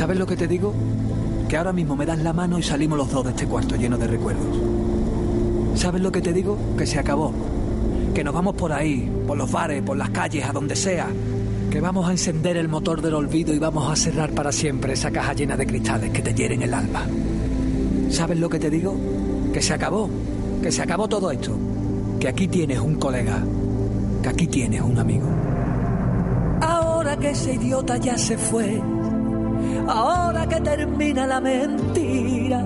¿Sabes lo que te digo? Que ahora mismo me das la mano y salimos los dos de este cuarto lleno de recuerdos. ¿Sabes lo que te digo? Que se acabó. Que nos vamos por ahí, por los bares, por las calles, a donde sea. Que vamos a encender el motor del olvido y vamos a cerrar para siempre esa caja llena de cristales que te hieren el alma. ¿Sabes lo que te digo? Que se acabó. Que se acabó todo esto. Que aquí tienes un colega. Que aquí tienes un amigo. Ahora que ese idiota ya se fue ahora que termina la mentira.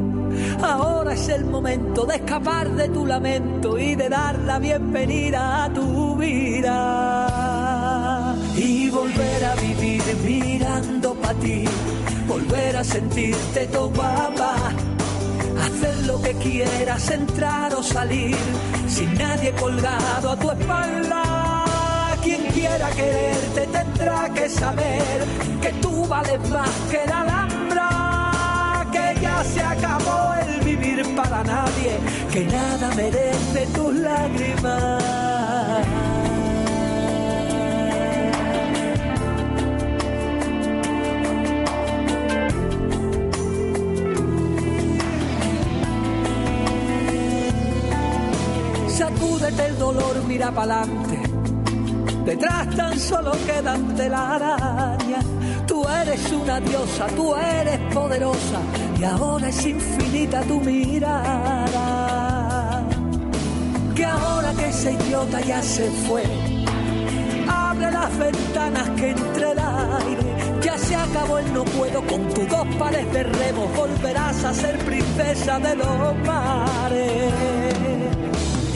Ahora es el momento de escapar de tu lamento y de dar la bienvenida a tu vida. Y volver a vivir mirando para ti, volver a sentirte tu guapa. Hacer lo que quieras, entrar o salir, sin nadie colgado a tu espalda quien quiera quererte tendrá que saber que tú vales más que la alhambra, que ya se acabó el vivir para nadie, que nada merece tus lágrimas. Sacúdete el dolor, mira pa'lante Detrás tan solo quedan telarañas. Tú eres una diosa, tú eres poderosa y ahora es infinita tu mirada. Que ahora que ese idiota ya se fue, abre las ventanas que entre el aire. Ya se acabó el no puedo con tus dos pares de remos, volverás a ser princesa de los mares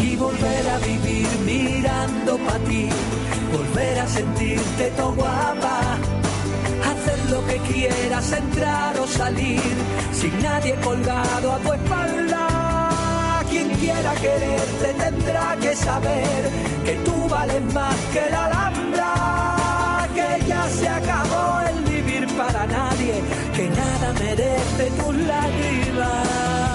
y volver a vivir mirando para ti volver a sentirte todo guapa, lo que quieras, entrar o salir, sin nadie colgado a tu espalda. Quien quiera quererte tendrá que saber que tú vales más que la alhambra, que ya se acabó el vivir para nadie, que nada merece tus lágrimas.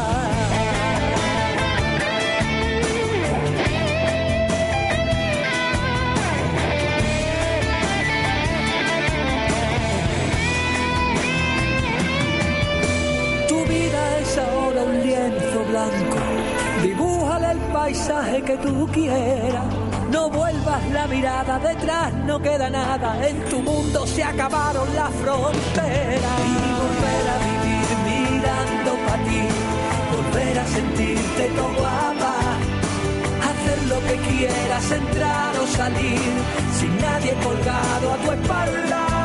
El paisaje que tú quieras. No vuelvas la mirada detrás, no queda nada. En tu mundo se acabaron las fronteras. Y volver a vivir mirando para ti. Volver a sentirte todo guapa. Hacer lo que quieras, entrar o salir. Sin nadie colgado a tu espalda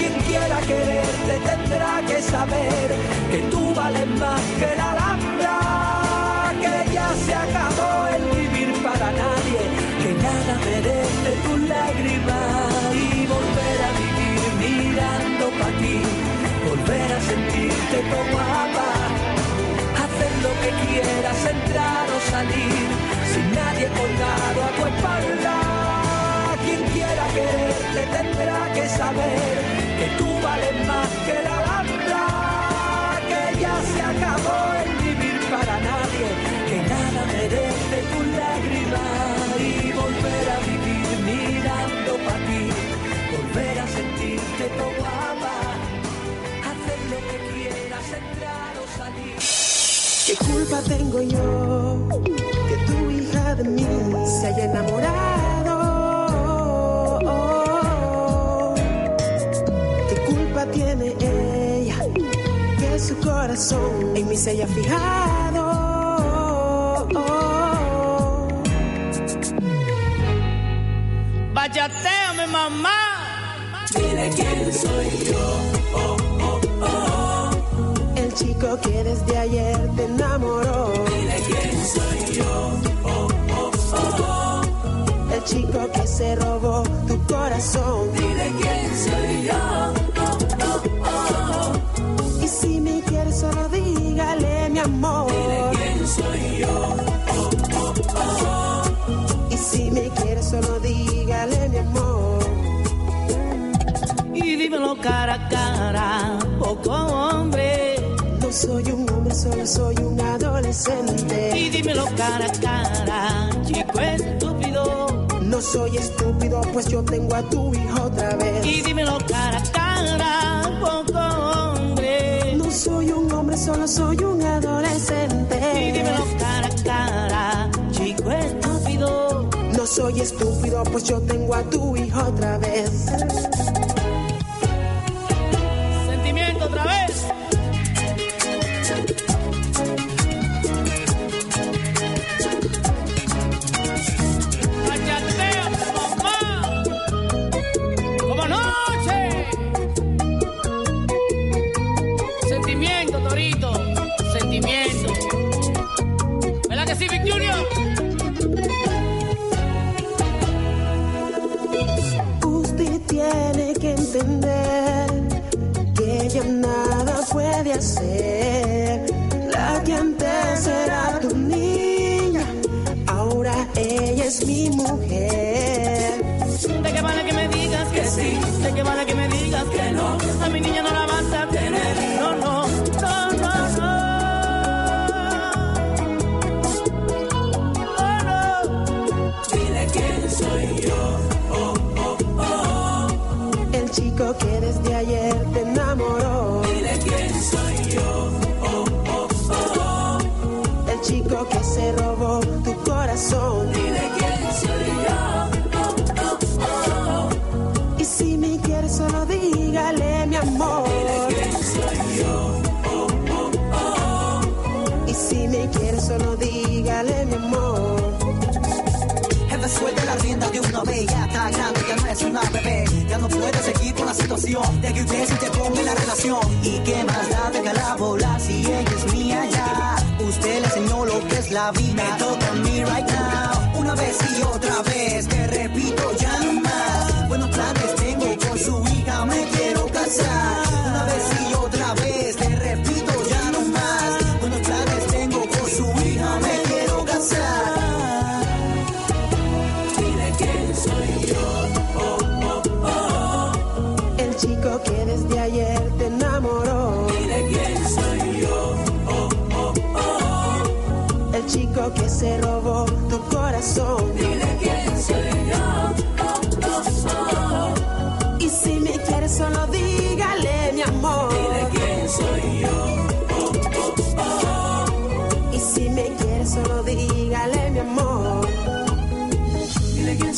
quien quiera quererte tendrá que saber que tú vales más que la alhambra, ya se acabó el vivir para nadie, que nada merece tu lágrima y volver a vivir mirando para ti, volver a sentirte como guapa, hacer lo que quieras, entrar o salir, sin nadie colgado a tu espalda. Quien quiera quererte tendrá que saber que tú vales más que la alhambra, que ya se acabó el vivir para nadie, nada merece tu lágrima y volver a vivir mirando para ti, volver a sentirte todo guapa, hacer lo que quieras, entrar o salir. ¿Qué culpa tengo yo que tu hija de mí se haya enamorado? tiene ella que su corazón en mí se haya fijado. Mi mamá. Dile quién soy yo. Oh, oh, oh. El chico que desde ayer te enamoró. Dile quién soy yo. El chico que se robó tu corazón. Cara a cara, poco hombre. No soy un hombre, solo soy un adolescente. Y dímelo cara a cara, chico estúpido. No soy estúpido, pues yo tengo a tu hijo otra vez. Y dímelo cara a cara, poco hombre. No soy un hombre, solo soy un adolescente. Y dímelo cara a cara, chico estúpido. No soy estúpido, pues yo tengo a tu hijo otra vez. La que antes era tu niña, ahora ella es mi mujer. Solo dígale mi amor. Jefe, suelte la rienda de una vez, ya está grande, ya no es una bebé. Ya no puede seguir con la situación de que usted se interponga en la relación. Y qué más da déjala volar si ella es mía ya. Usted le enseñó lo que es la vida. Me toca a mí right now. Una vez y otra vez, te repito ya no más. Buenos planes tengo con su hija, me quiero casar.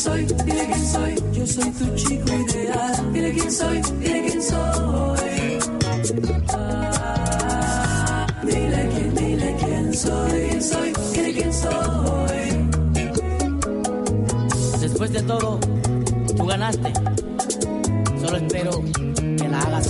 Soy, dile quién soy, yo soy tu chico ideal. Dile quién soy, dile quién soy. Ah, dile quién, dile quién soy, soy, dile quién soy. Después de todo, tú ganaste. Solo espero que la hagas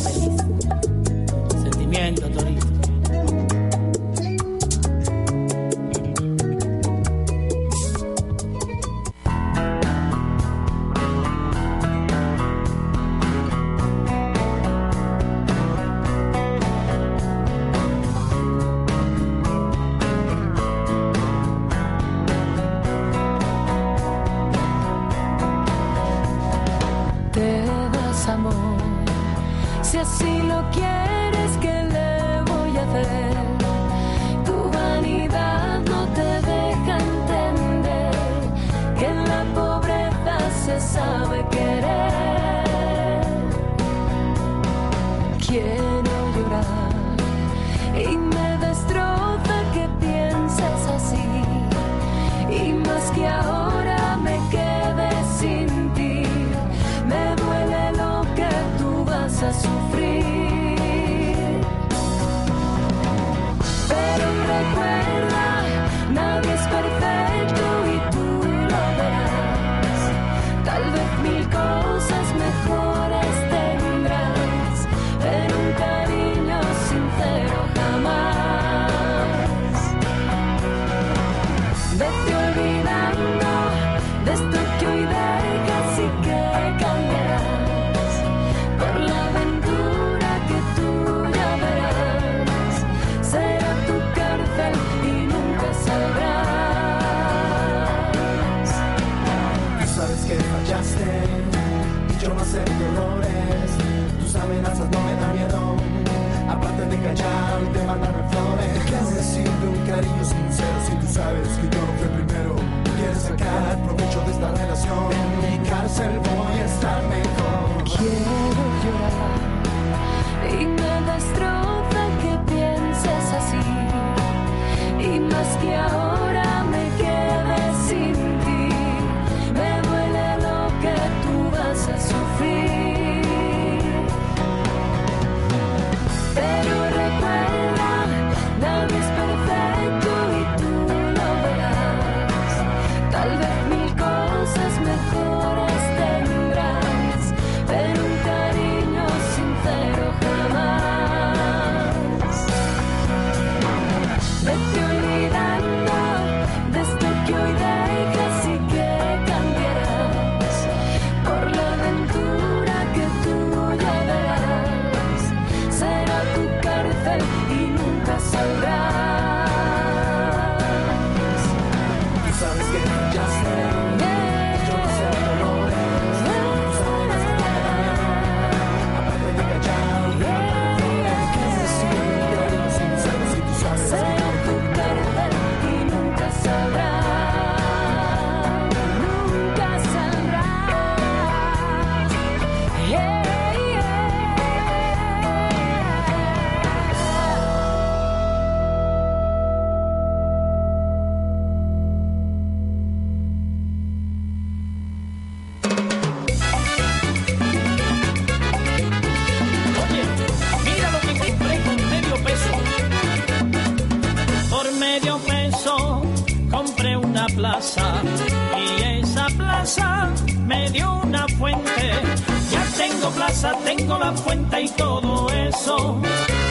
plaza, tengo la fuente y todo eso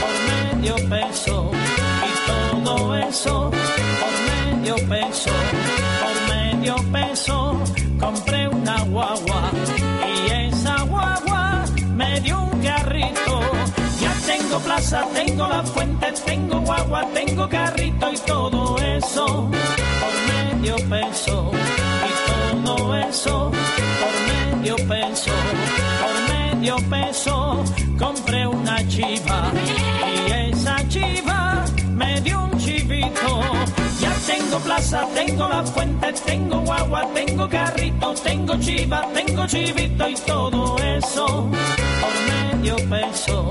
por medio peso. Y todo eso por medio peso. Por medio peso compré una guagua y esa guagua me dio un carrito. Ya tengo plaza, tengo la fuente, tengo guagua, tengo carrito y todo eso por medio peso. Y todo eso por medio peso. Medio peso compré una chiva y esa chiva me dio un chivito. Ya tengo plaza, tengo la fuente, tengo guagua, tengo carrito, tengo chiva, tengo chivito y todo eso por medio peso.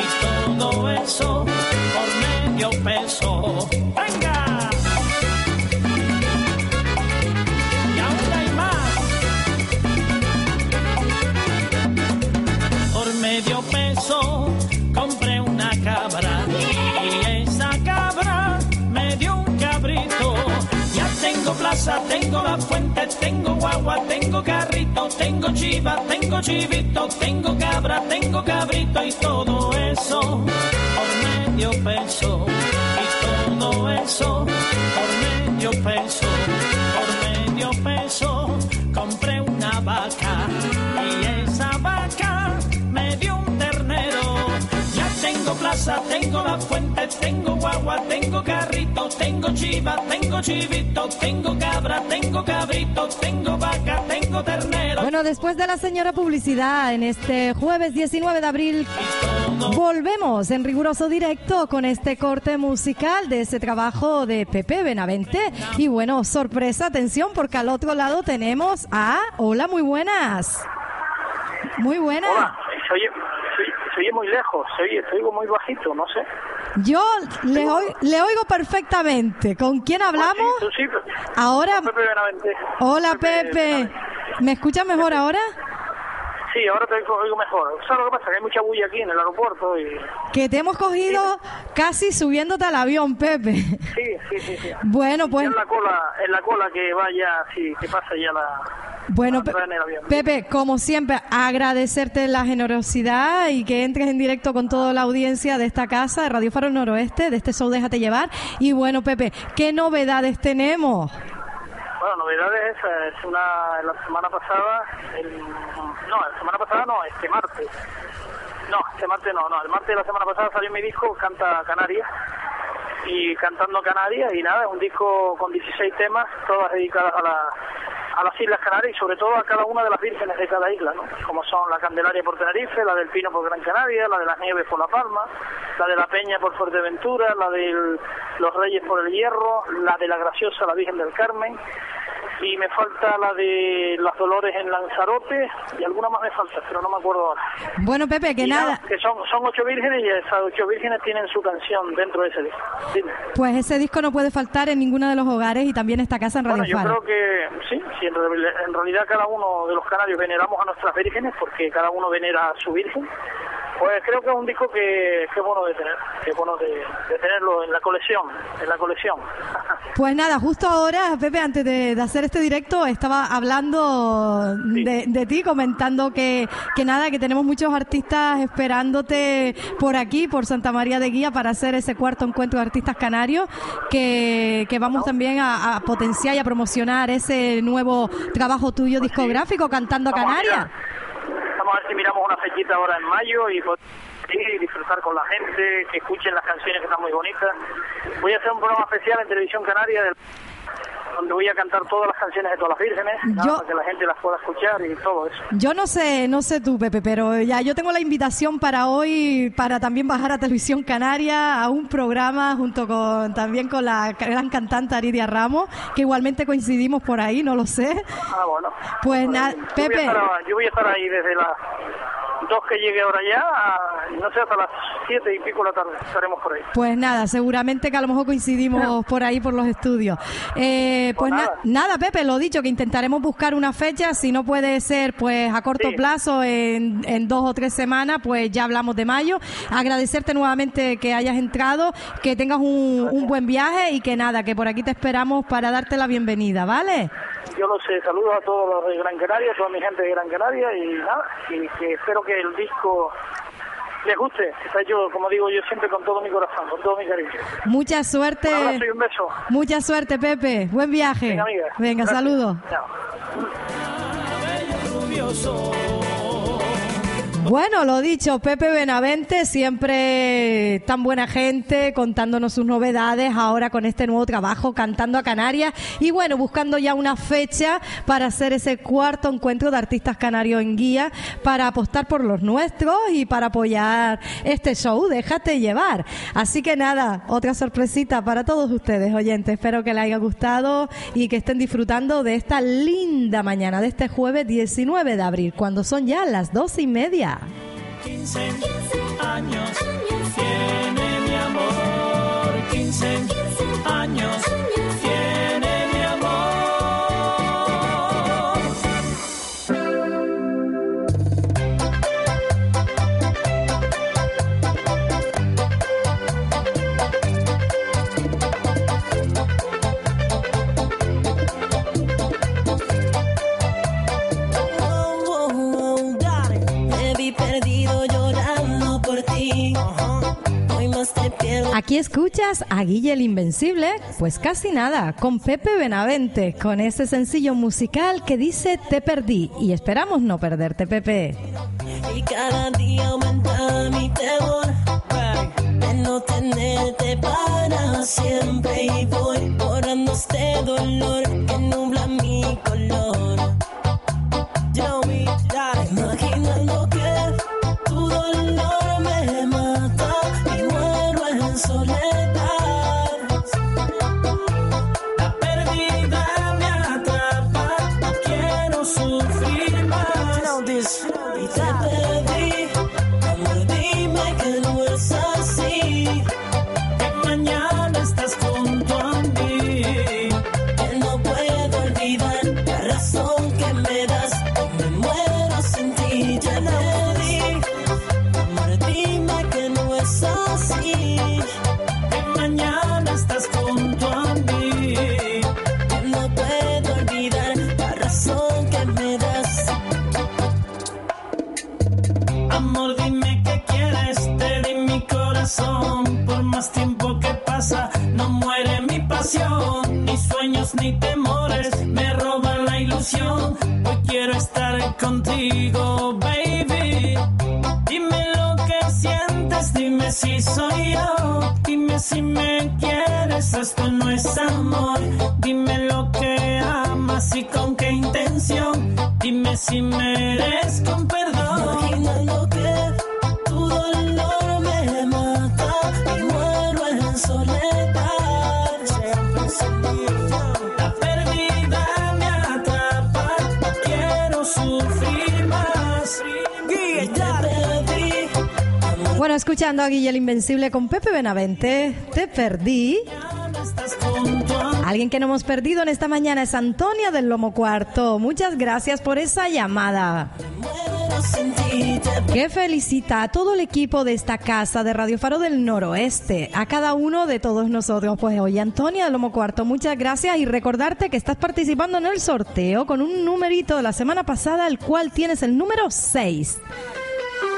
Y todo eso por medio peso. ¡Venga! Compré una cabra y esa cabra me dio un cabrito. Ya tengo plaza, tengo la fuente, tengo guagua, tengo carrito, tengo chiva, tengo chivito, tengo cabra, tengo cabrito y todo eso por medio peso. Y todo eso por medio peso, por medio peso compré una vaca tengo plaza, tengo la fuente, tengo guagua, tengo carrito, tengo chiva, tengo chivito, tengo cabra, tengo cabrito, tengo vaca, tengo ternero. Bueno, después de la señora publicidad en este jueves 19 de abril, volvemos en riguroso directo con este corte musical de ese trabajo de Pepe Benavente. Y bueno, sorpresa, atención, porque al otro lado tenemos a... Hola, muy buenas. Muy buenas. Hola, se oye, se, se oye muy lejos, se oye, se oigo muy bajito, no sé. Yo le, oigo perfectamente. ¿Con quién hablamos? Tú sí, Ahora... Pepe Benavente. Hola, Pepe. ¿Me escuchas mejor ahora? Sí, ahora te oigo mejor. ¿Sabes lo que pasa? Que hay mucha bulla aquí en el aeropuerto y... Que te hemos cogido casi subiéndote al avión, Pepe. Sí, sí, sí. sí. Bueno, pues... En la cola, en la cola que vaya, sí, que pasa ya la... Bueno, Pe-. Pepe, como siempre, agradecerte la generosidad y que entres en directo con toda la audiencia de esta casa, de Radio Faro Noroeste, de este show Déjate Llevar. Y bueno, Pepe, ¿qué novedades tenemos? Novedades, eh, es una, la semana pasada, el, no, la semana pasada no, este martes. No, este martes no, no, el martes de la semana pasada salió mi disco Canta Canarias y cantando Canarias y nada, es un disco con 16 temas, todas dedicadas a la, a las Islas Canarias y sobre todo a cada una de las vírgenes de cada isla, ¿no? como son la Candelaria por Tenerife, la del Pino por Gran Canaria, la de las Nieves por La Palma, la de la Peña por Fuerteventura, la de los Reyes por el Hierro, la de la Graciosa, la Virgen del Carmen, y me falta la de las Dolores en Lanzarote y alguna más me falta, pero no me acuerdo ahora. Bueno, Pepe, que nada. que son, son ocho vírgenes y esas ocho vírgenes tienen su canción dentro de ese disco. Pues ese disco no puede faltar en ninguno de los hogares y también esta casa en Radio Bueno, yo creo que sí, sí en, en realidad cada uno de los canarios veneramos a nuestras vírgenes porque cada uno venera a su virgen pues creo que es un disco que, es bueno de tener, que es bueno de, tenerlo en la colección, en la colección. Pues nada, justo ahora, Pepe, antes de, hacer este directo, estaba hablando de, ti, comentando que, que nada, que tenemos muchos artistas esperándote por aquí, por Santa María de Guía, para hacer ese cuarto encuentro de artistas canarios, que, que vamos también a, potenciar y a promocionar ese nuevo trabajo tuyo pues discográfico, Cantando a Canarias. Vamos a ver si miramos una fechita ahora en mayo y y disfrutar con la gente, que escuchen las canciones que están muy bonitas. Voy a hacer un programa especial en Televisión Canaria del donde voy a cantar todas las canciones de todas las vírgenes, para que la gente las pueda escuchar y todo eso. Yo no sé, no sé tú, Pepe, pero ya yo tengo la invitación para hoy para también bajar a Televisión Canaria a un programa junto con también con la gran cantante Aridia Ramos, que igualmente coincidimos por ahí, no lo sé. Ah, bueno. Pues nada, Pepe. yo voy a estar ahí desde la dos que llegue ahora ya, no sé, hasta las siete y pico de la tarde estaremos por ahí. Pues nada, seguramente que a lo mejor coincidimos por ahí, por los estudios. Eh, pues, pues nada. Pepe, lo dicho, que intentaremos buscar una fecha, si no puede ser pues a corto plazo, en, en dos o tres semanas, pues ya hablamos de mayo. Agradecerte nuevamente que hayas entrado, que tengas un, un buen viaje y que nada, que por aquí te esperamos para darte la bienvenida, ¿vale? yo lo sé, saludos a todos los de Gran Canaria, a toda mi gente de Gran Canaria y nada, y que espero que el disco les guste. Está yo, como digo yo siempre, con todo mi corazón, con todo mi cariño. Mucha suerte. Un y un beso. Mucha suerte, Pepe. Buen viaje. Venga, amiga. Venga, saludos. Bueno, lo dicho, Pepe Benavente, siempre tan buena gente, contándonos sus novedades, ahora con este nuevo trabajo, cantando a Canarias, y bueno, buscando ya una fecha para hacer ese cuarto encuentro de artistas canarios en guía, para apostar por los nuestros y para apoyar este show, déjate llevar. Así que nada, otra sorpresita para todos ustedes, oyentes, espero que les haya gustado y que estén disfrutando de esta linda mañana, de este jueves 19 de abril, cuando son ya las dos y media. 15 años tiene mi amor, 15 años tiene Aquí escuchas a Guille el Invencible, pues casi nada, con Pepe Benavente, con ese sencillo musical que dice Te perdí y esperamos no perderte, Pepe. Y cada día aumenta mi temor de no tenerte para siempre y voy borrando este dolor que nubla mi color. Yo en esto no es amor. Dime lo que amas y con qué intención. Dime si mereces con perdón. Imaginando que tu dolor me mata y muero en soledad. La pérdida me atrapa, no quiero sufrir más. Y te. Bueno, escuchando a Guille el Invencible con Pepe Benavente, te perdí. Alguien que no hemos perdido en esta mañana es Antonia del Lomo Cuarto. Muchas gracias por esa llamada. Que felicita a todo el equipo de esta casa de Radio Faro del Noroeste, a cada uno de todos nosotros. Pues oye, Antonia del Lomo Cuarto, muchas gracias y recordarte que estás participando en el sorteo con un numerito de la semana pasada, el cual tienes el número 6.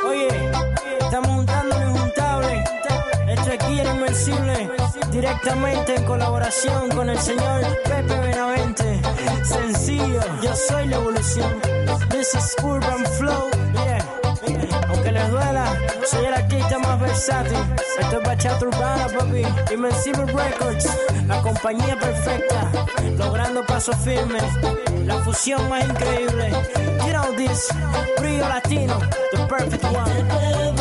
Oye, estamos juntando injuntable. Esto es Guía el Invencible, directamente en colaboración con el señor Pepe Benavente. Sencillo, yo soy la evolución. This is Urban Flow, yeah. Aunque les duela, soy el artista más versátil. Esto es bachata urbana, papi. Invencible Records, la compañía perfecta. Logrando pasos firmes, la fusión más increíble. Know this, brillo latino, the perfect one.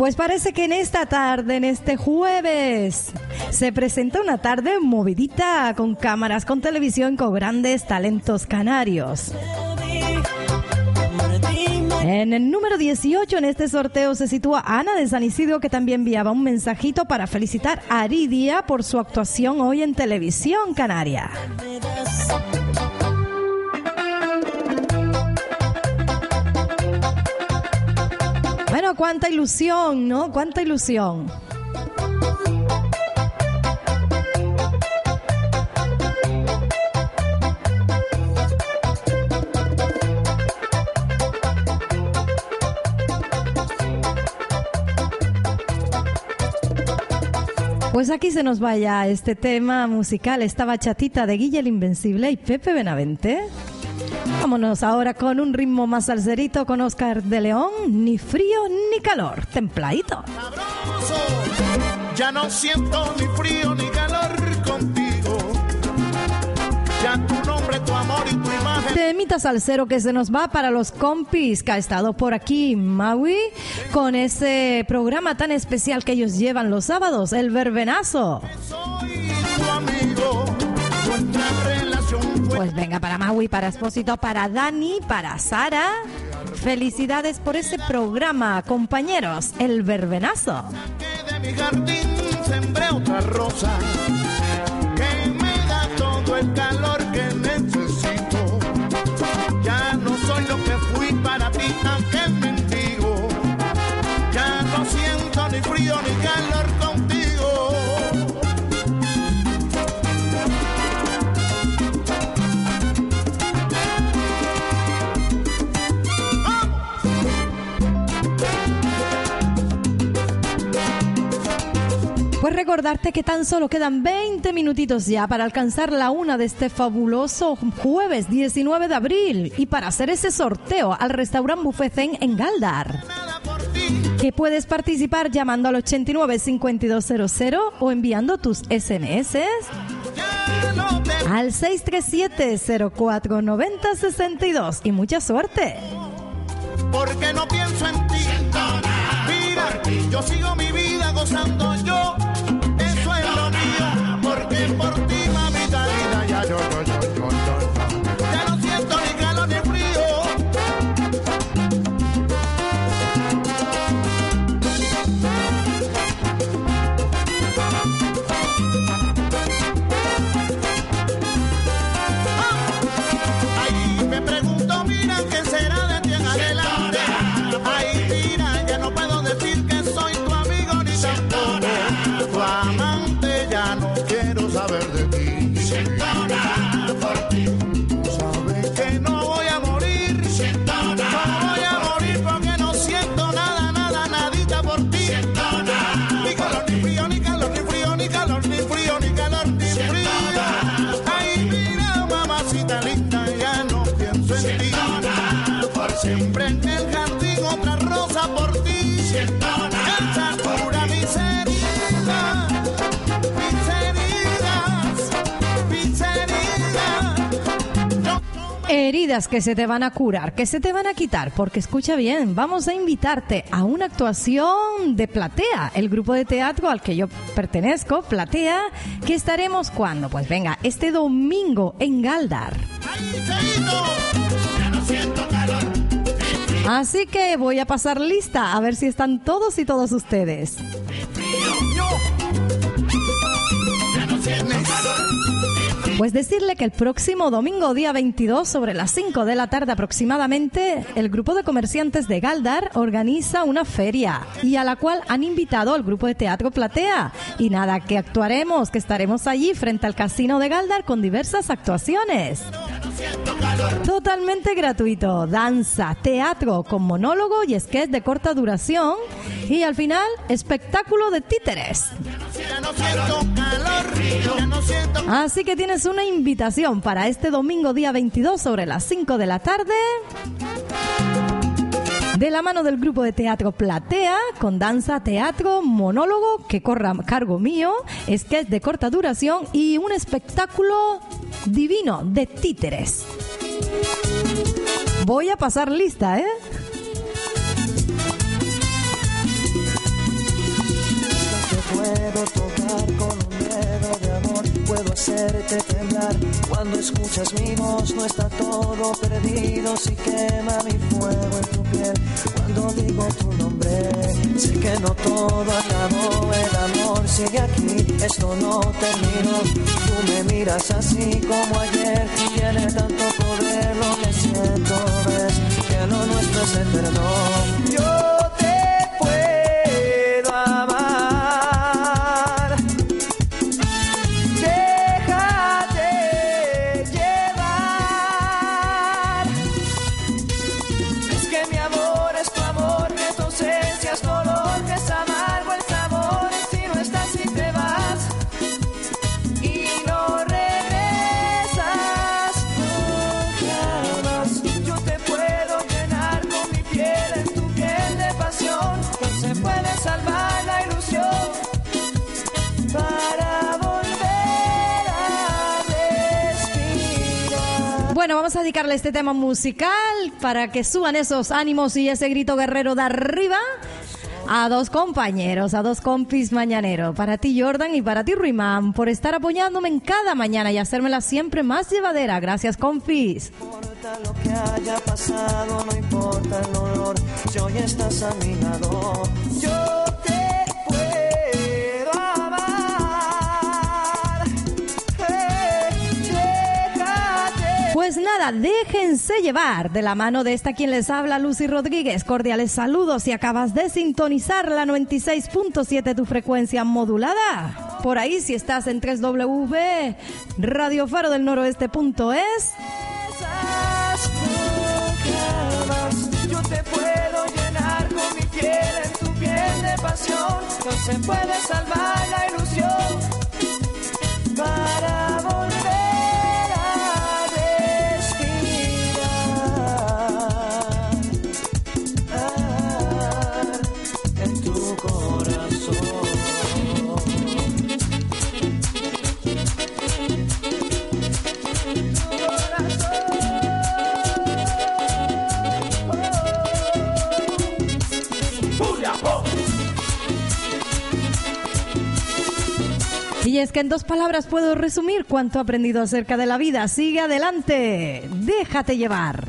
Pues parece que en esta tarde, en este jueves, se presenta una tarde movidita con cámaras, con televisión, con grandes talentos canarios. En el número 18 en este sorteo se sitúa Ana de San Isidro que también enviaba un mensajito para felicitar a Aridia por su actuación hoy en televisión canaria. Bueno, cuánta ilusión, ¿no? Cuánta ilusión. Pues aquí se nos vaya este tema musical, esta bachatita de Guille el Invencible y Pepe Benavente. Vámonos ahora con un ritmo más salserito con Oscar de León, ni frío ni calor, templadito. Ya no siento ni frío ni calor contigo. Ya tu nombre, tu amor y tu imagen. Temita salsero que se nos va para los compis que ha estado por aquí Maui con ese programa tan especial que ellos llevan los sábados, el verbenazo. Soy tu amigo. Nuestra Pues venga para Maui, para Espósito, para Dani, para Sara. Felicidades por ese programa, compañeros, el verbenazo. de mi jardín sembré otra rosa. Que me da todo el calor Recordarte que tan solo quedan 20 minutitos ya para alcanzar la una de este fabuloso jueves 19 de abril y para hacer ese sorteo al restaurante Buffet Zen en Galdar. Que puedes participar llamando al 89 5200 o enviando tus SMS al 637 0490 62 y mucha suerte. porque no pienso en ti. Mira, yo sigo mi vida gozando yo. Que se te van a curar, que se te van a quitar, porque escucha bien, vamos a invitarte a una actuación de Platea, el grupo de teatro al que yo pertenezco, Platea, que estaremos cuando, pues venga, este domingo en Galdar. Así que voy a pasar lista a ver si están todos y todas ustedes. Pues decirle que el próximo domingo, día 22, sobre las 5 de la tarde aproximadamente, el grupo de comerciantes de Galdar organiza una feria y a la cual han invitado al grupo de teatro Platea. Y nada, que actuaremos, que estaremos allí frente al casino de Galdar con diversas actuaciones. Totalmente gratuito, danza, teatro con monólogo y sketch de corta duración y al final espectáculo de títeres. Así que tienes una invitación para este domingo día 22 sobre las 5 de la tarde. De la mano del grupo de teatro Platea, con danza, teatro, monólogo que corra cargo mío, sketch de corta duración y un espectáculo divino de títeres. Voy a pasar lista, ¿eh? puedo tocar con un dedo de amor, puedo hacerte temblar. Cuando escuchas mi voz no está todo perdido, si quema mi fuego en tu piel. Cuando digo tu nombre, sé que no todo acabó, el amor sigue aquí, esto no terminó. Tú me miras así como ayer, tiene tanto poder lo dedicarle este tema musical para que suban esos ánimos y ese grito guerrero de arriba a dos compañeros, a dos compis mañanero. Para ti, Jordan, y para ti, Ruimán, por estar apoyándome en cada mañana y hacérmela siempre más llevadera. Gracias, compis. Pues nada, déjense llevar de la mano de esta quien les habla, Lucy Rodríguez. Cordiales saludos si acabas de sintonizar la 96.7 tu frecuencia modulada. Por ahí si estás en 3W Radio Faro del Noroeste.es. Yo te Y es que en dos palabras puedo resumir cuánto he aprendido acerca de la vida. Sigue adelante, déjate llevar.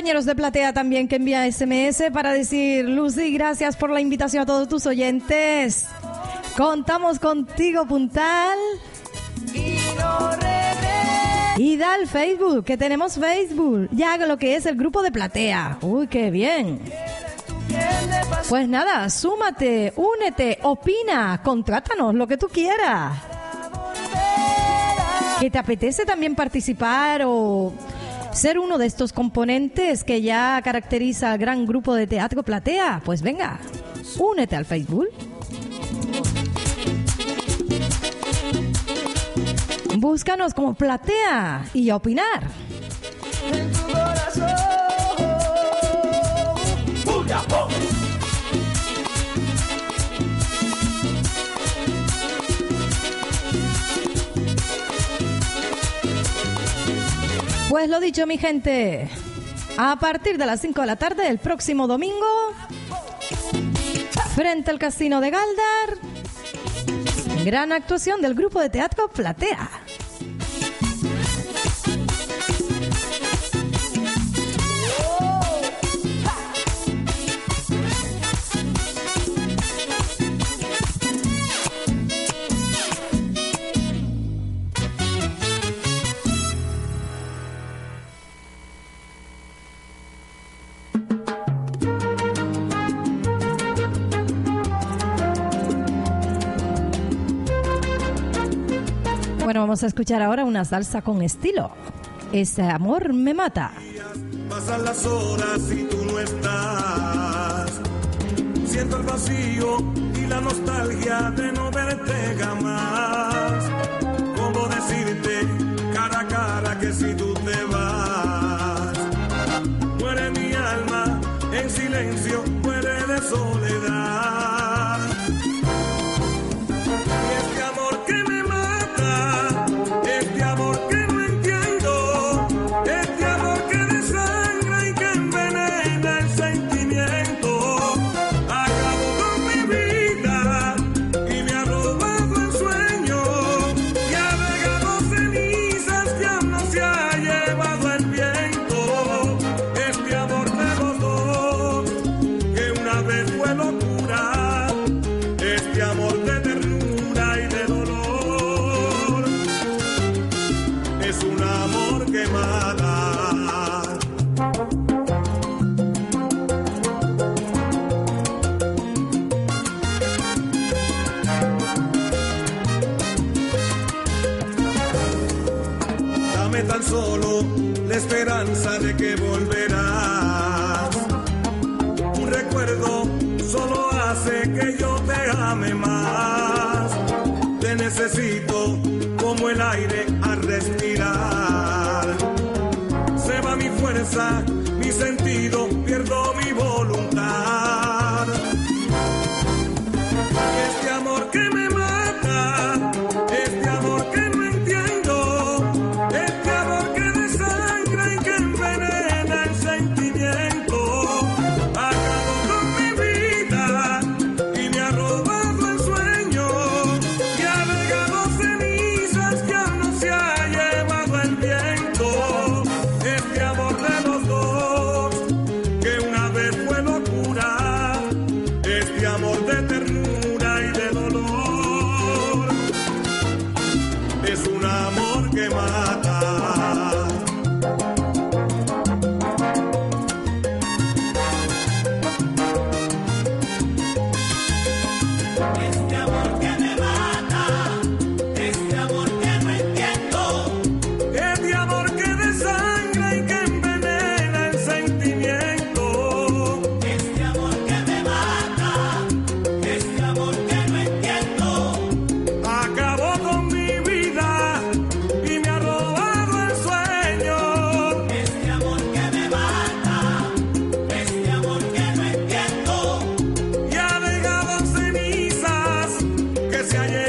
compañeros de Platea también que envía SMS para decir, Lucy, gracias por la invitación a todos tus oyentes. Contamos contigo, puntal. Y, no y da el Facebook, que tenemos Facebook. Ya lo que es el grupo de Platea. Uy, qué bien. Pues nada, súmate, únete, opina, contrátanos lo que tú quieras. Que te apetece también participar o ser uno de estos componentes que ya caracteriza al gran grupo de Teatro Platea? Pues venga, únete al Facebook. Búscanos como Platea y opinar. En tu corazón. Pues lo dicho, mi gente, a partir de las 5 de la tarde del próximo domingo, frente al Casino de Galdar, gran actuación del grupo de teatro Platea. Vamos a escuchar ahora una salsa con estilo. Ese amor me mata. Pasan las horas y tú no estás. Siento el vacío y la nostalgia de no verte jamás. ¿Cómo decirte cara a cara que si tú te vas? Muere mi alma en silencio, muere de soledad. que se haya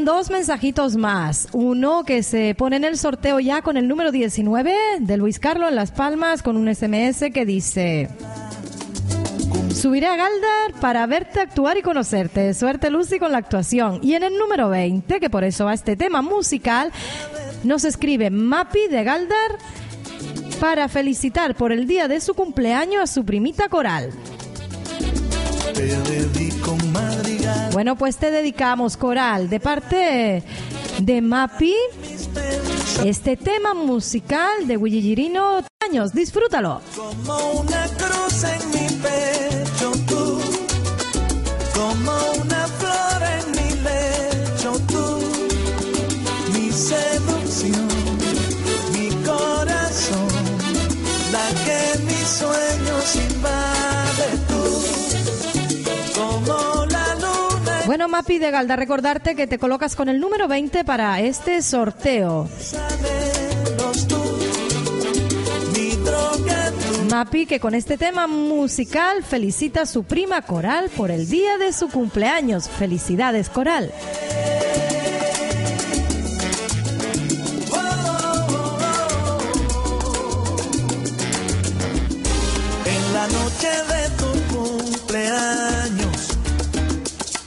Dos mensajitos más. Uno que se pone en el sorteo ya con el número 19 de Luis Carlos en Las Palmas con un SMS que dice... Subiré a Galdar para verte actuar y conocerte. Suerte Lucy con la actuación. Y en el número 20, que por eso va este tema musical, nos escribe Mapi de Galdar para felicitar por el día de su cumpleaños a su primita Coral. Te dedico un madrigal. Bueno, pues te dedicamos, Coral, de parte de Mapi, este tema musical de Willy Girino. Años, disfrútalo. Como una cruz en mi pecho tú, como una flor en mi lecho tú, mi seducción, mi corazón, la que mis sueños Mapi de Galda, recordarte que te colocas con el número 20 para este sorteo. Mapi, que con este tema musical felicita a su prima Coral por el día de su cumpleaños. Felicidades, Coral.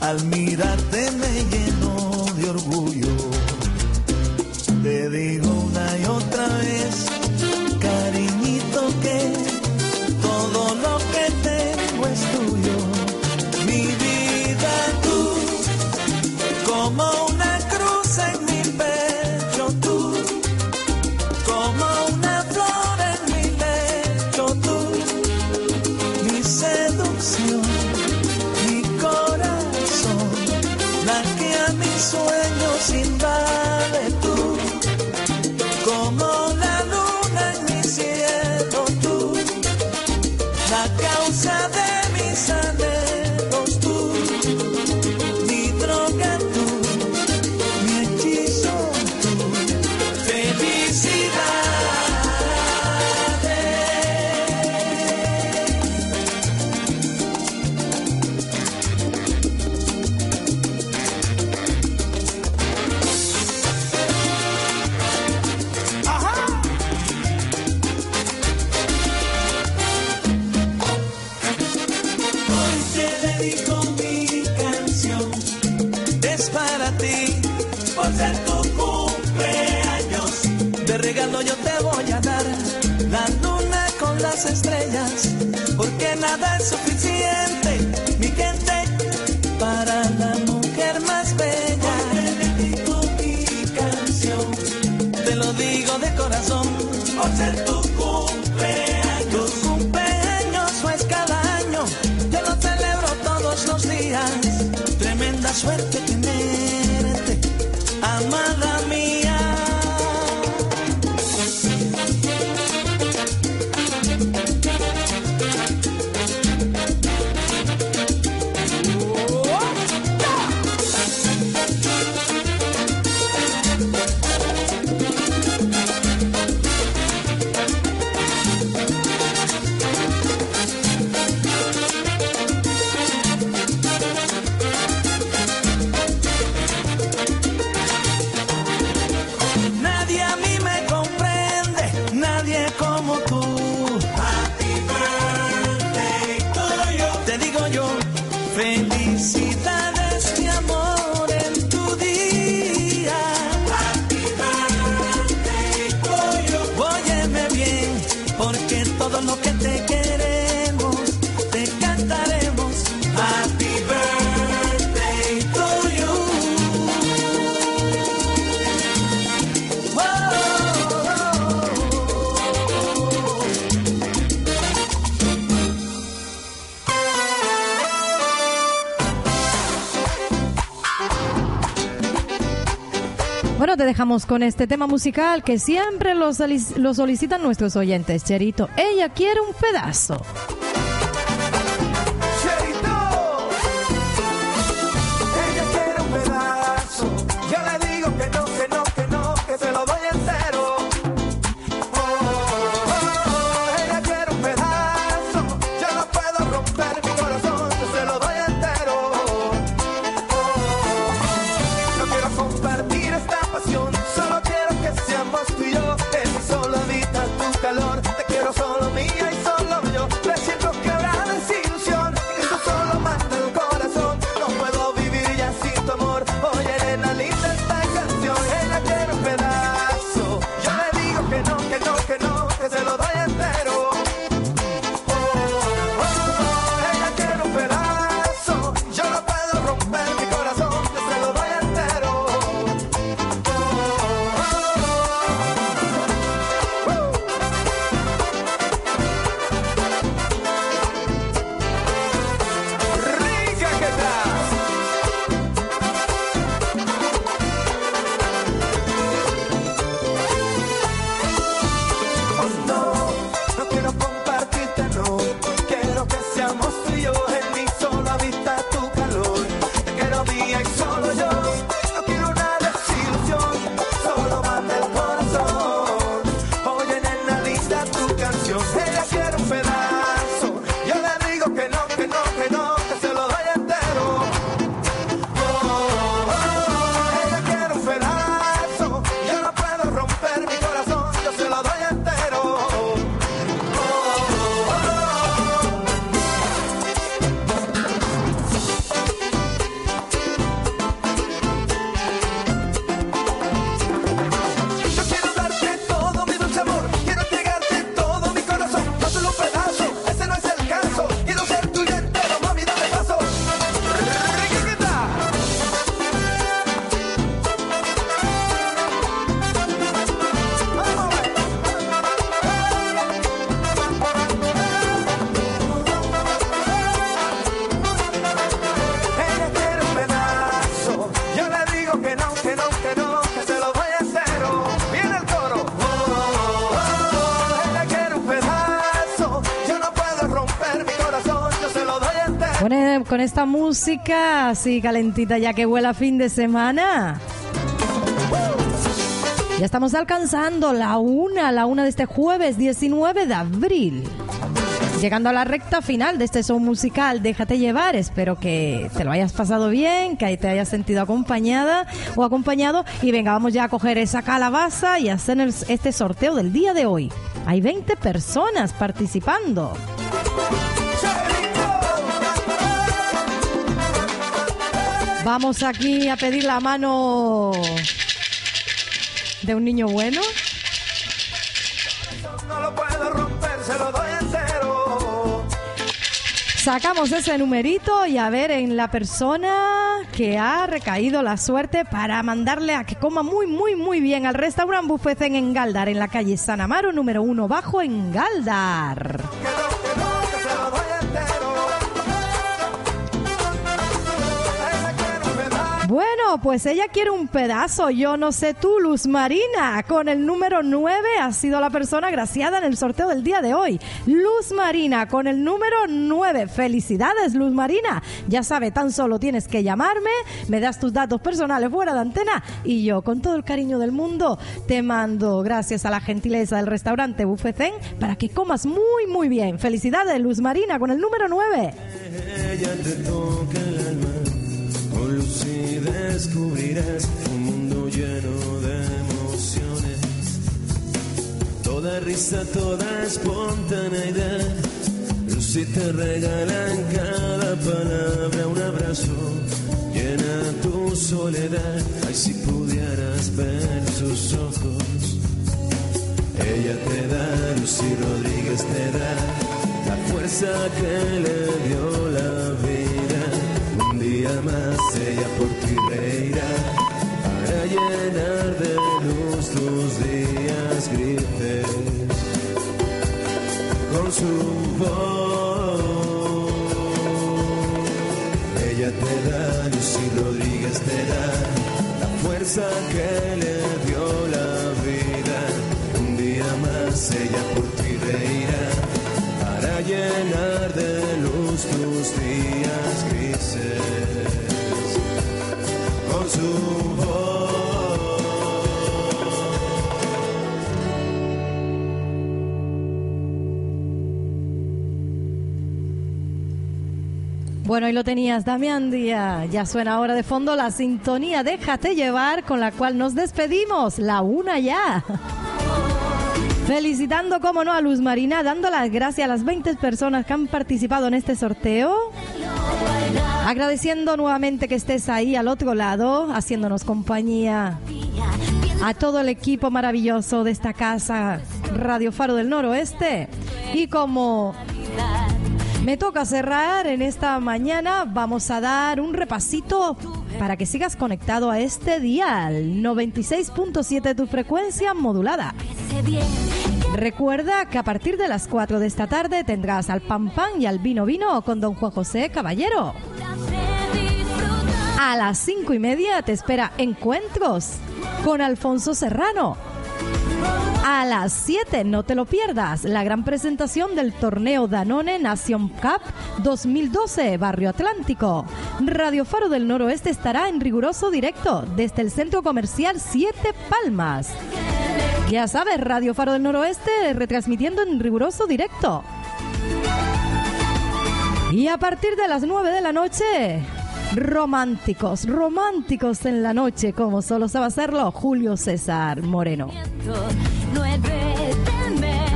Al mirarte me por ser tu cumpleaños. Tu cumpleaños no es cada año, yo lo celebro todos los días. Tremenda suerte con este tema musical que siempre lo, lo solicitan nuestros oyentes, Cherito. Ella quiere un pedazo. Esta música así calentita ya que huele a fin de semana. Ya estamos alcanzando la una, la una de este jueves 19 de abril. Llegando a la recta final de este show musical, déjate llevar. Espero que te lo hayas pasado bien, que te hayas sentido acompañada o acompañado. Y venga, vamos ya a coger esa calabaza y hacer este sorteo del día de hoy. Hay 20 personas participando. Vamos aquí a pedir la mano de un niño bueno. No lo puedo romper, se lo doy entero. Sacamos ese numerito y a ver en la persona que ha recaído la suerte para mandarle a que coma muy, muy, muy bien al restaurante Buffet en Galdar, en la calle San Amaro, número uno bajo en Galdar. Bueno, pues ella quiere un pedazo, yo no sé tú, Luz Marina, con el número 9 ha sido la persona graciada en el sorteo del día de hoy. Luz Marina, con el número 9. Felicidades, Luz Marina. Ya sabe, tan solo tienes que llamarme, me das tus datos personales fuera de antena y yo, con todo el cariño del mundo, te mando, gracias a la gentileza del restaurante Buffet para que comas muy, muy bien. Felicidades, Luz Marina, con el número 9. Luz y descubrirás un mundo lleno de emociones. Toda risa, toda espontaneidad. Lucy te regala en cada palabra un abrazo. Llena tu soledad, ay si pudieras ver sus ojos. Ella te da, Lucy Rodríguez te da la fuerza que le dio la vida. Día más ella por ti reirá para llenar de luz tus días grises con su voz. Ella te da, Lucy Rodríguez te da la fuerza que le dio la vida. Un día más ella por ti reirá para llenar de luz tus días grises con su. Bueno, y lo tenías, Damián Díaz. Ya suena ahora de fondo la sintonía Déjate llevar con la cual nos despedimos. La una ya. Felicitando, como no, a Luz Marina, dando las gracias a las 20 personas que han participado en este sorteo. Agradeciendo nuevamente que estés ahí al otro lado, haciéndonos compañía. A todo el equipo maravilloso de esta casa, Radio Faro del Noroeste. Y como me toca cerrar en esta mañana. Vamos a dar un repasito para que sigas conectado a este dial 96.7 de tu frecuencia modulada. Recuerda que a partir de las 4 de esta tarde tendrás al pan pan y al vino vino con don Juan José Caballero. A las 5 y media te espera Encuentros con Alfonso Serrano. A las 7, no te lo pierdas, la gran presentación del torneo Danone Nation Cup 2012, Barrio Atlántico. Radio Faro del Noroeste estará en riguroso directo desde el Centro Comercial Siete Palmas. Ya sabes, Radio Faro del Noroeste retransmitiendo en riguroso directo. Y a partir de las 9 de la noche, románticos, románticos en la noche, como solo sabe hacerlo Julio César Moreno.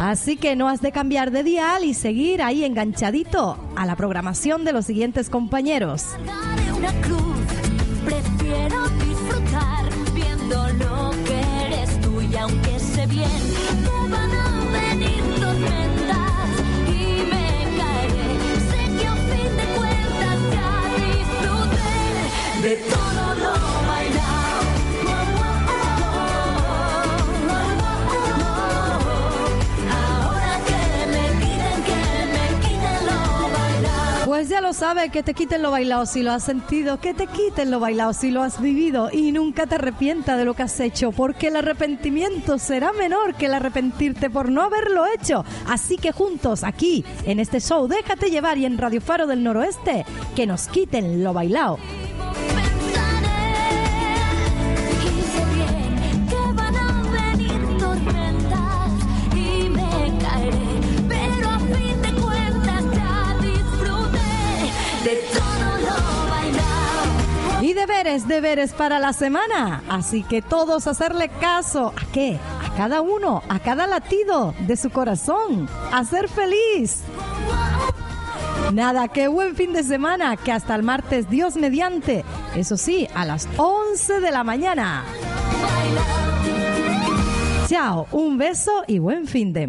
Así que no has de cambiar de dial y seguir ahí enganchadito a la programación de los siguientes compañeros. Prefiero disfrutar viendo lo que eres aunque sé bien de todo lo bailado. Ahora que me quiten, que me quiten lo bailado. Pues ya lo sabe, que te quiten lo bailado si lo has sentido, que te quiten lo bailado si lo has vivido y nunca te arrepienta de lo que has hecho, porque el arrepentimiento será menor que el arrepentirte por no haberlo hecho. Así que juntos aquí, en este show, déjate llevar y en Radio Faro del Noroeste, que nos quiten lo bailado. Deberes, deberes para la semana. Así que todos hacerle caso. ¿A qué? A cada uno, a cada latido de su corazón. A ser feliz. Nada, qué buen fin de semana, que hasta el martes Dios mediante. Eso sí, a las 11 de la mañana. Chao, un beso y buen fin de...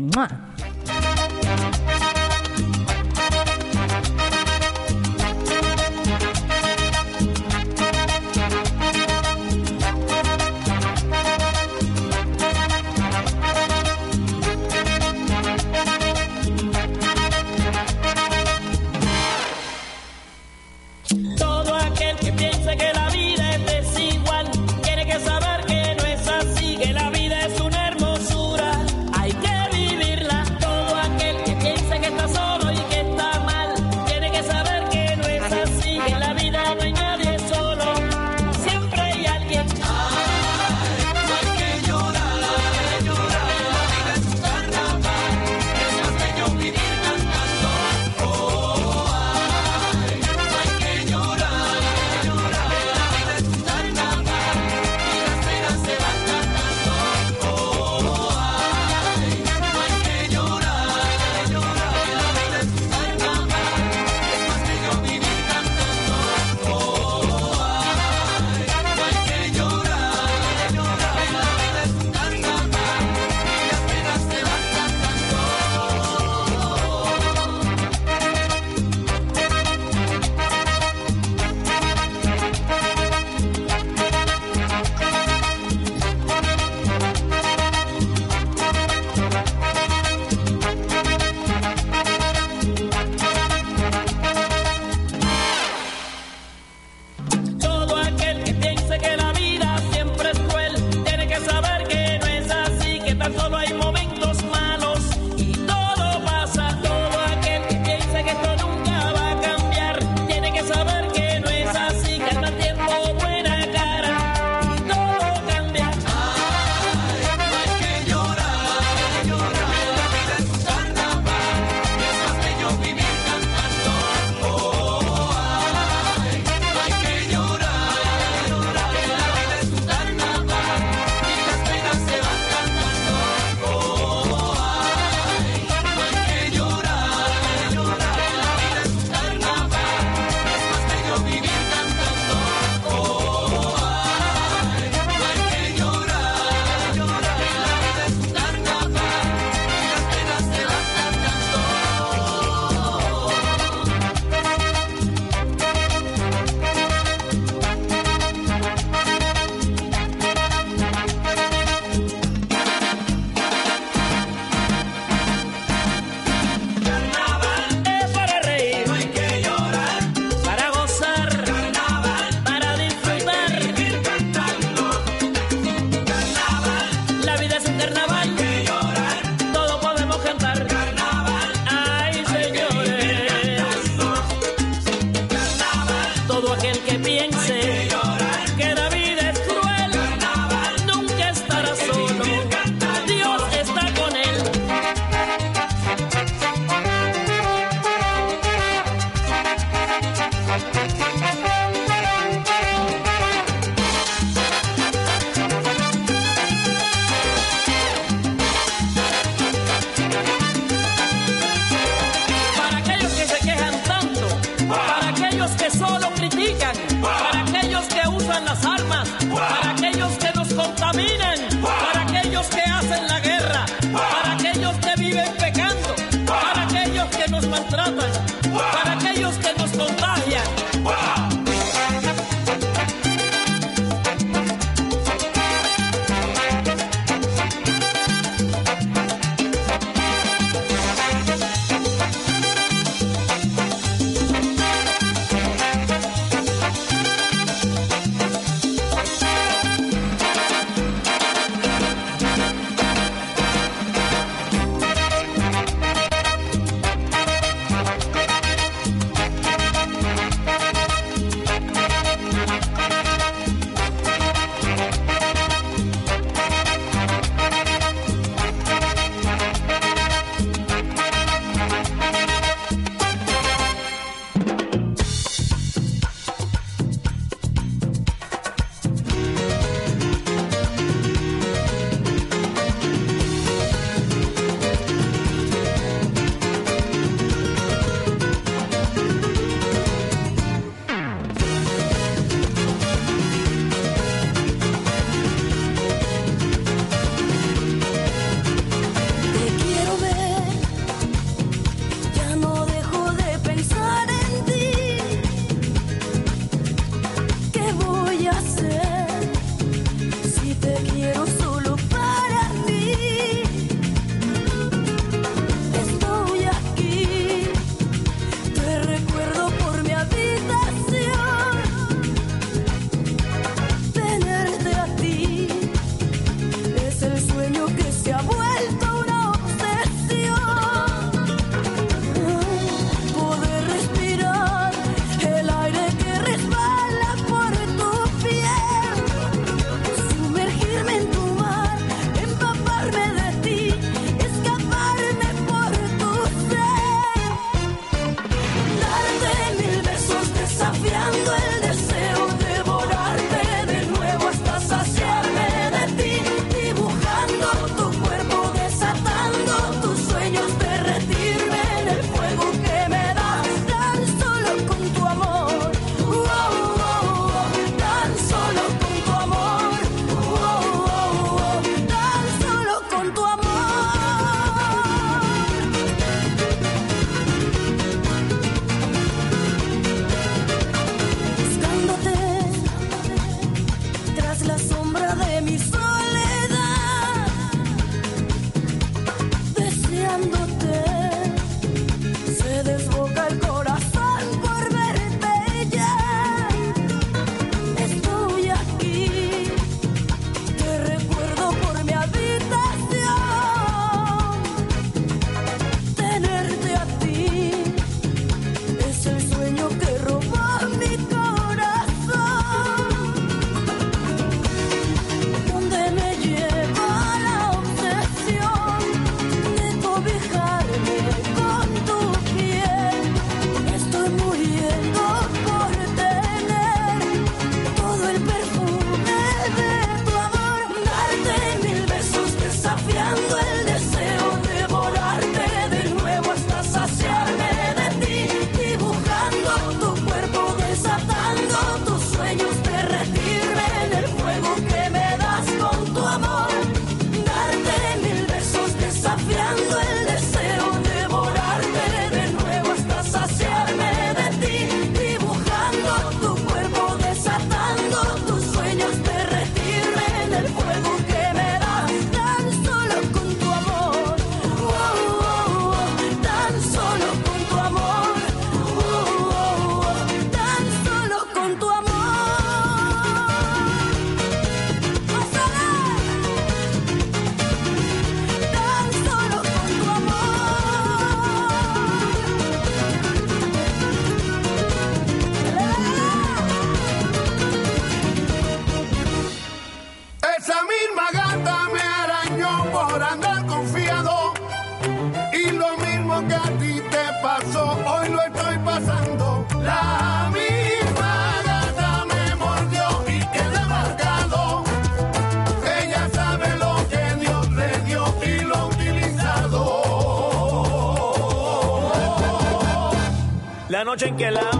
noche en que la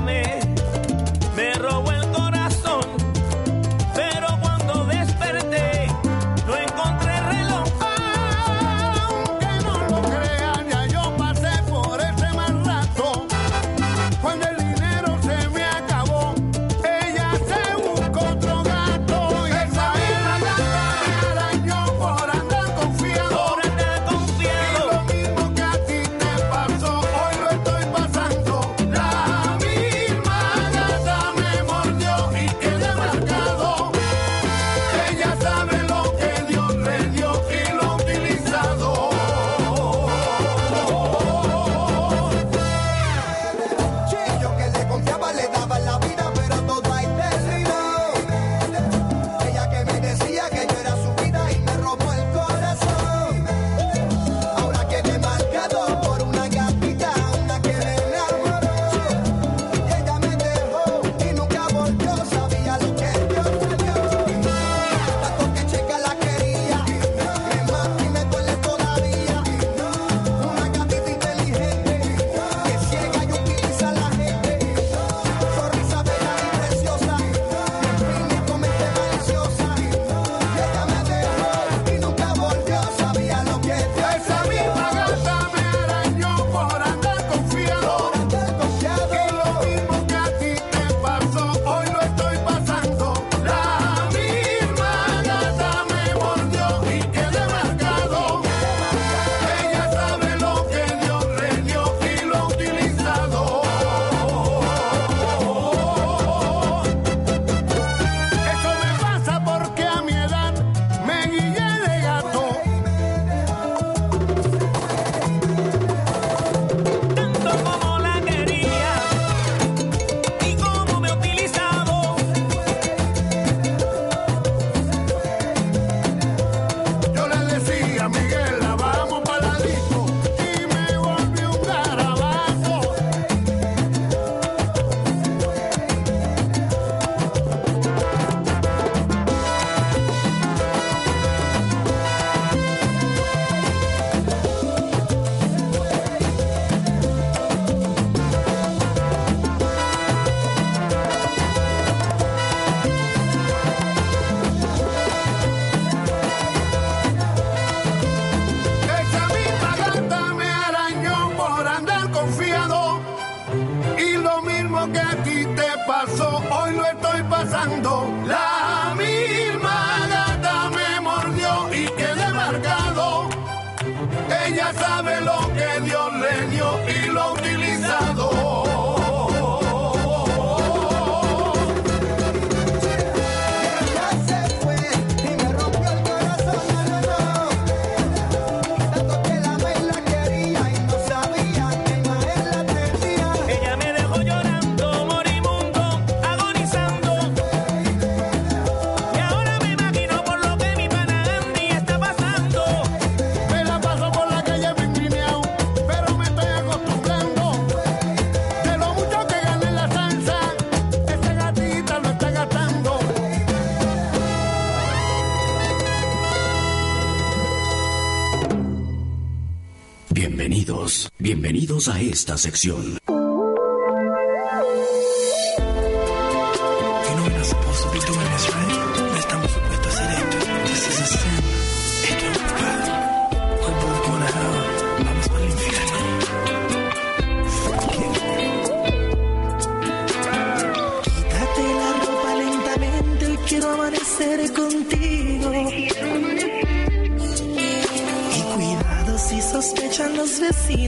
Bienvenidos, bienvenidos a esta sección.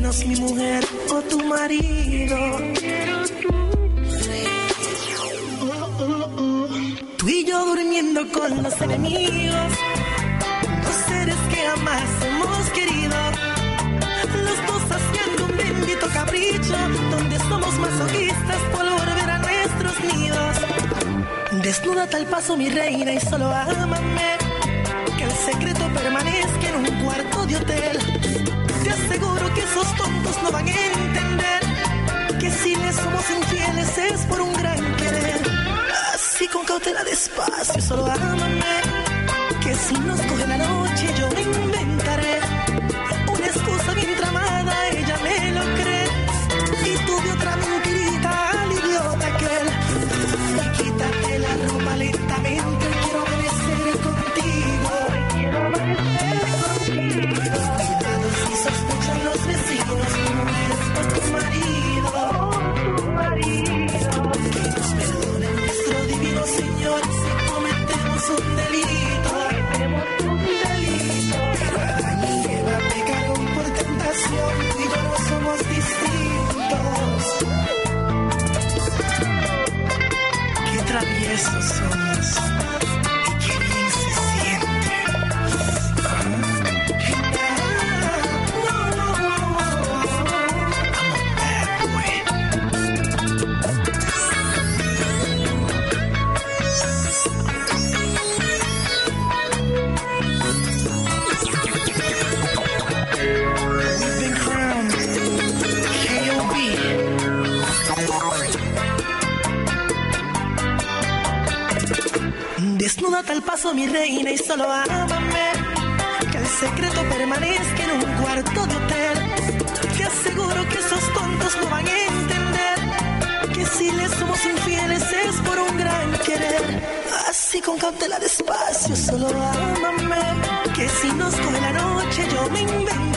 mi mujer o tu marido. Tú y yo durmiendo con los enemigos, los seres que jamás hemos querido. Los dos haciendo un bendito capricho, donde somos masoquistas por volver a nuestros nidos. Desnúdate al paso, mi reina, y solo ámame. Que el secreto permanezca en un cuarto de hotel te aseguro que esos tontos no van a entender que si les somos infieles es por un gran querer. Así con cautela despacio, solo ámame. Que si nos coge la noche yo me paso, mi reina, y solo ámame. Que el secreto permanezca en un cuarto de hotel. Te aseguro que esos tontos no van a entender que si les somos infieles es por un gran querer. Así con cautela despacio, solo ámame. Que si nos coge la noche, yo me invento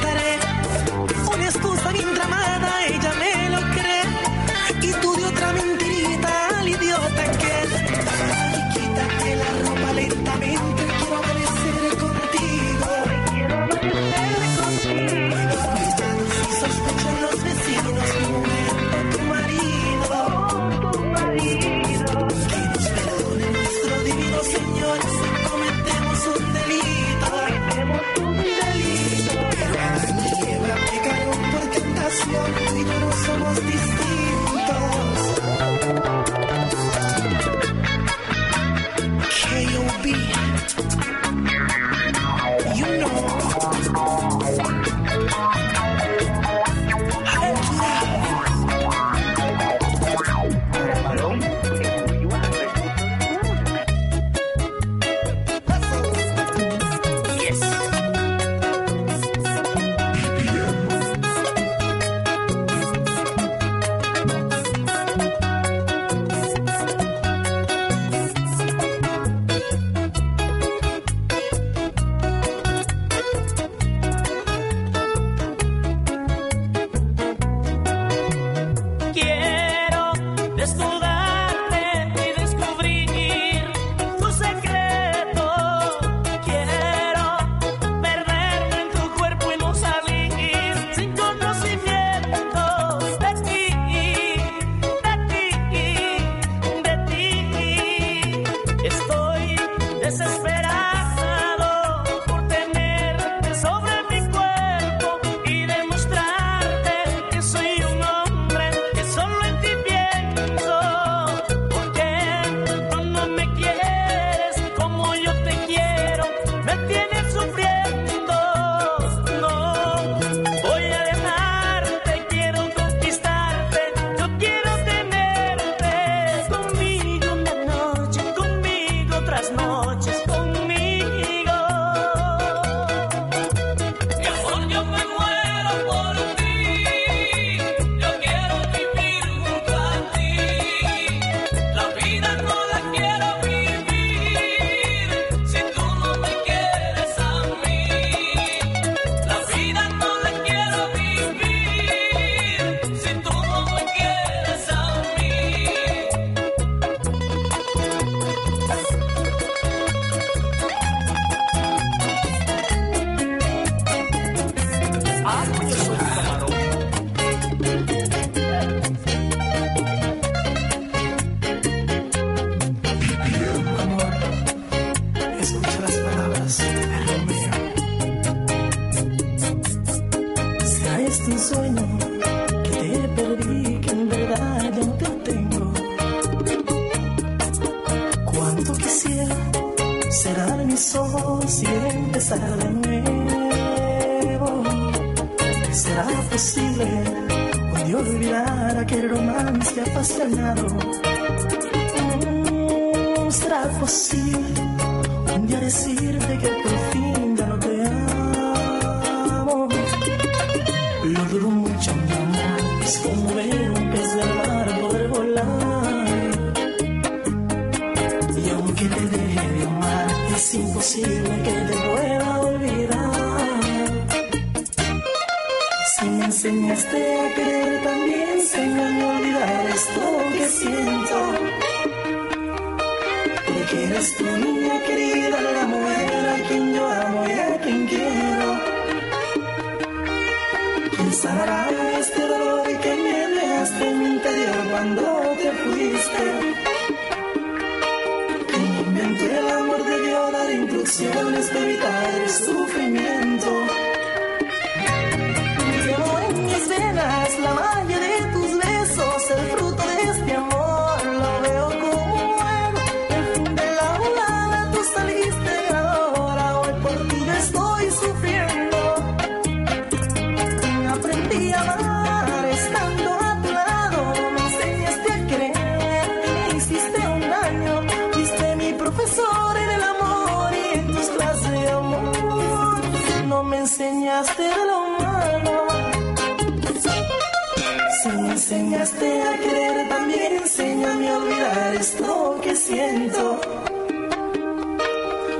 olvidar esto que siento.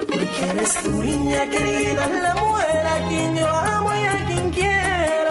Porque eres tu niña querida, la mujer a quien yo amo y a quien quiero.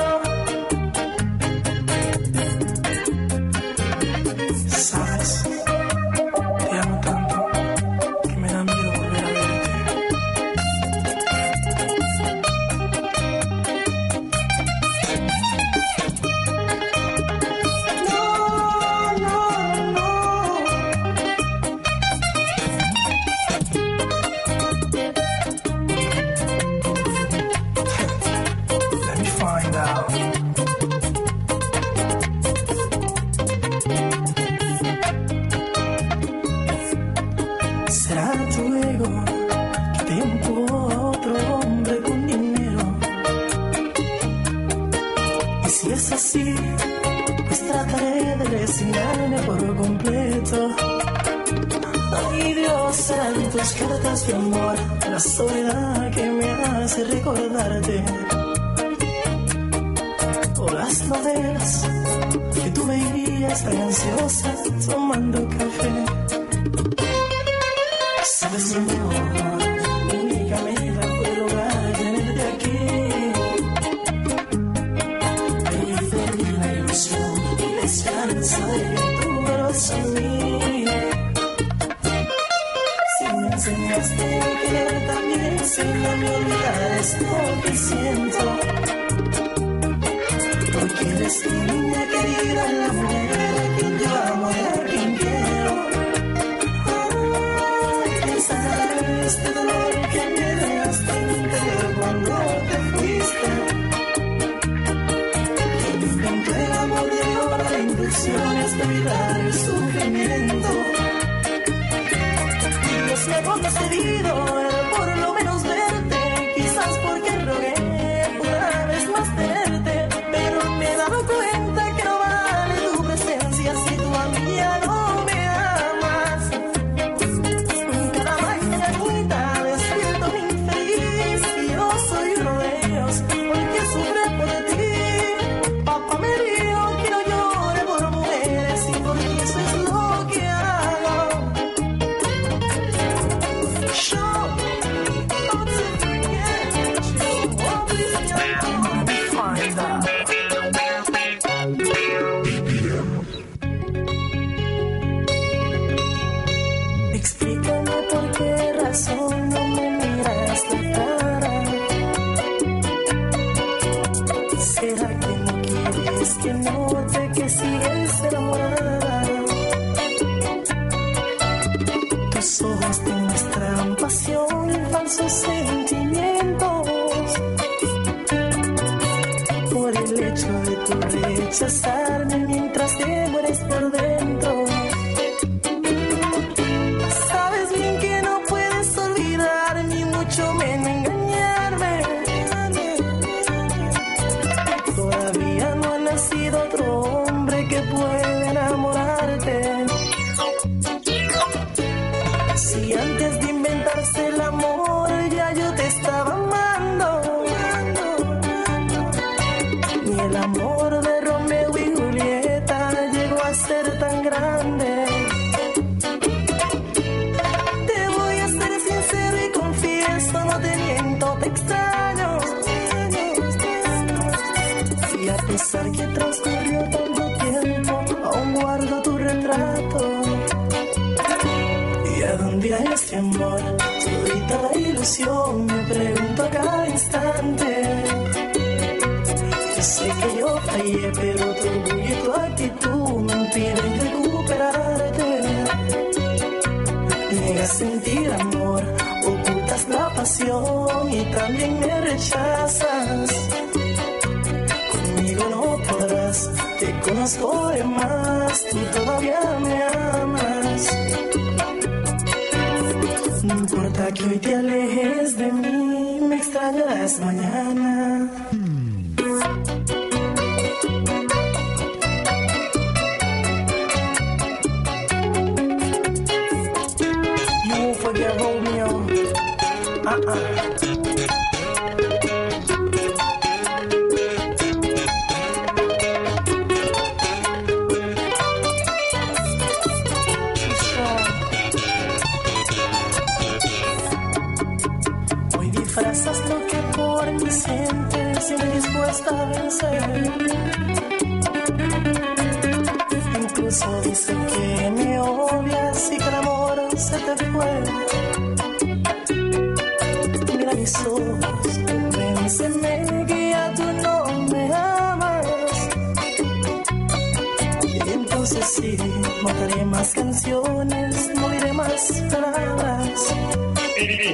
Mañana.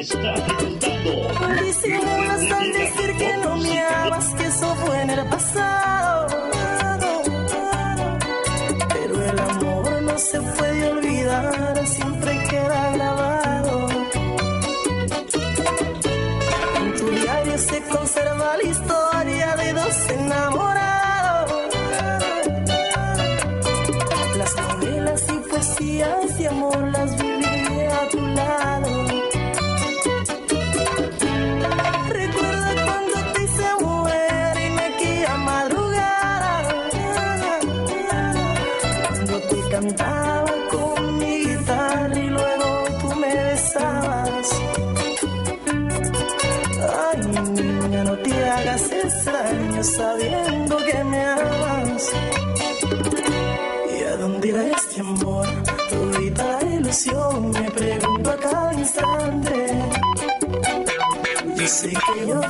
Disimulas Yo sé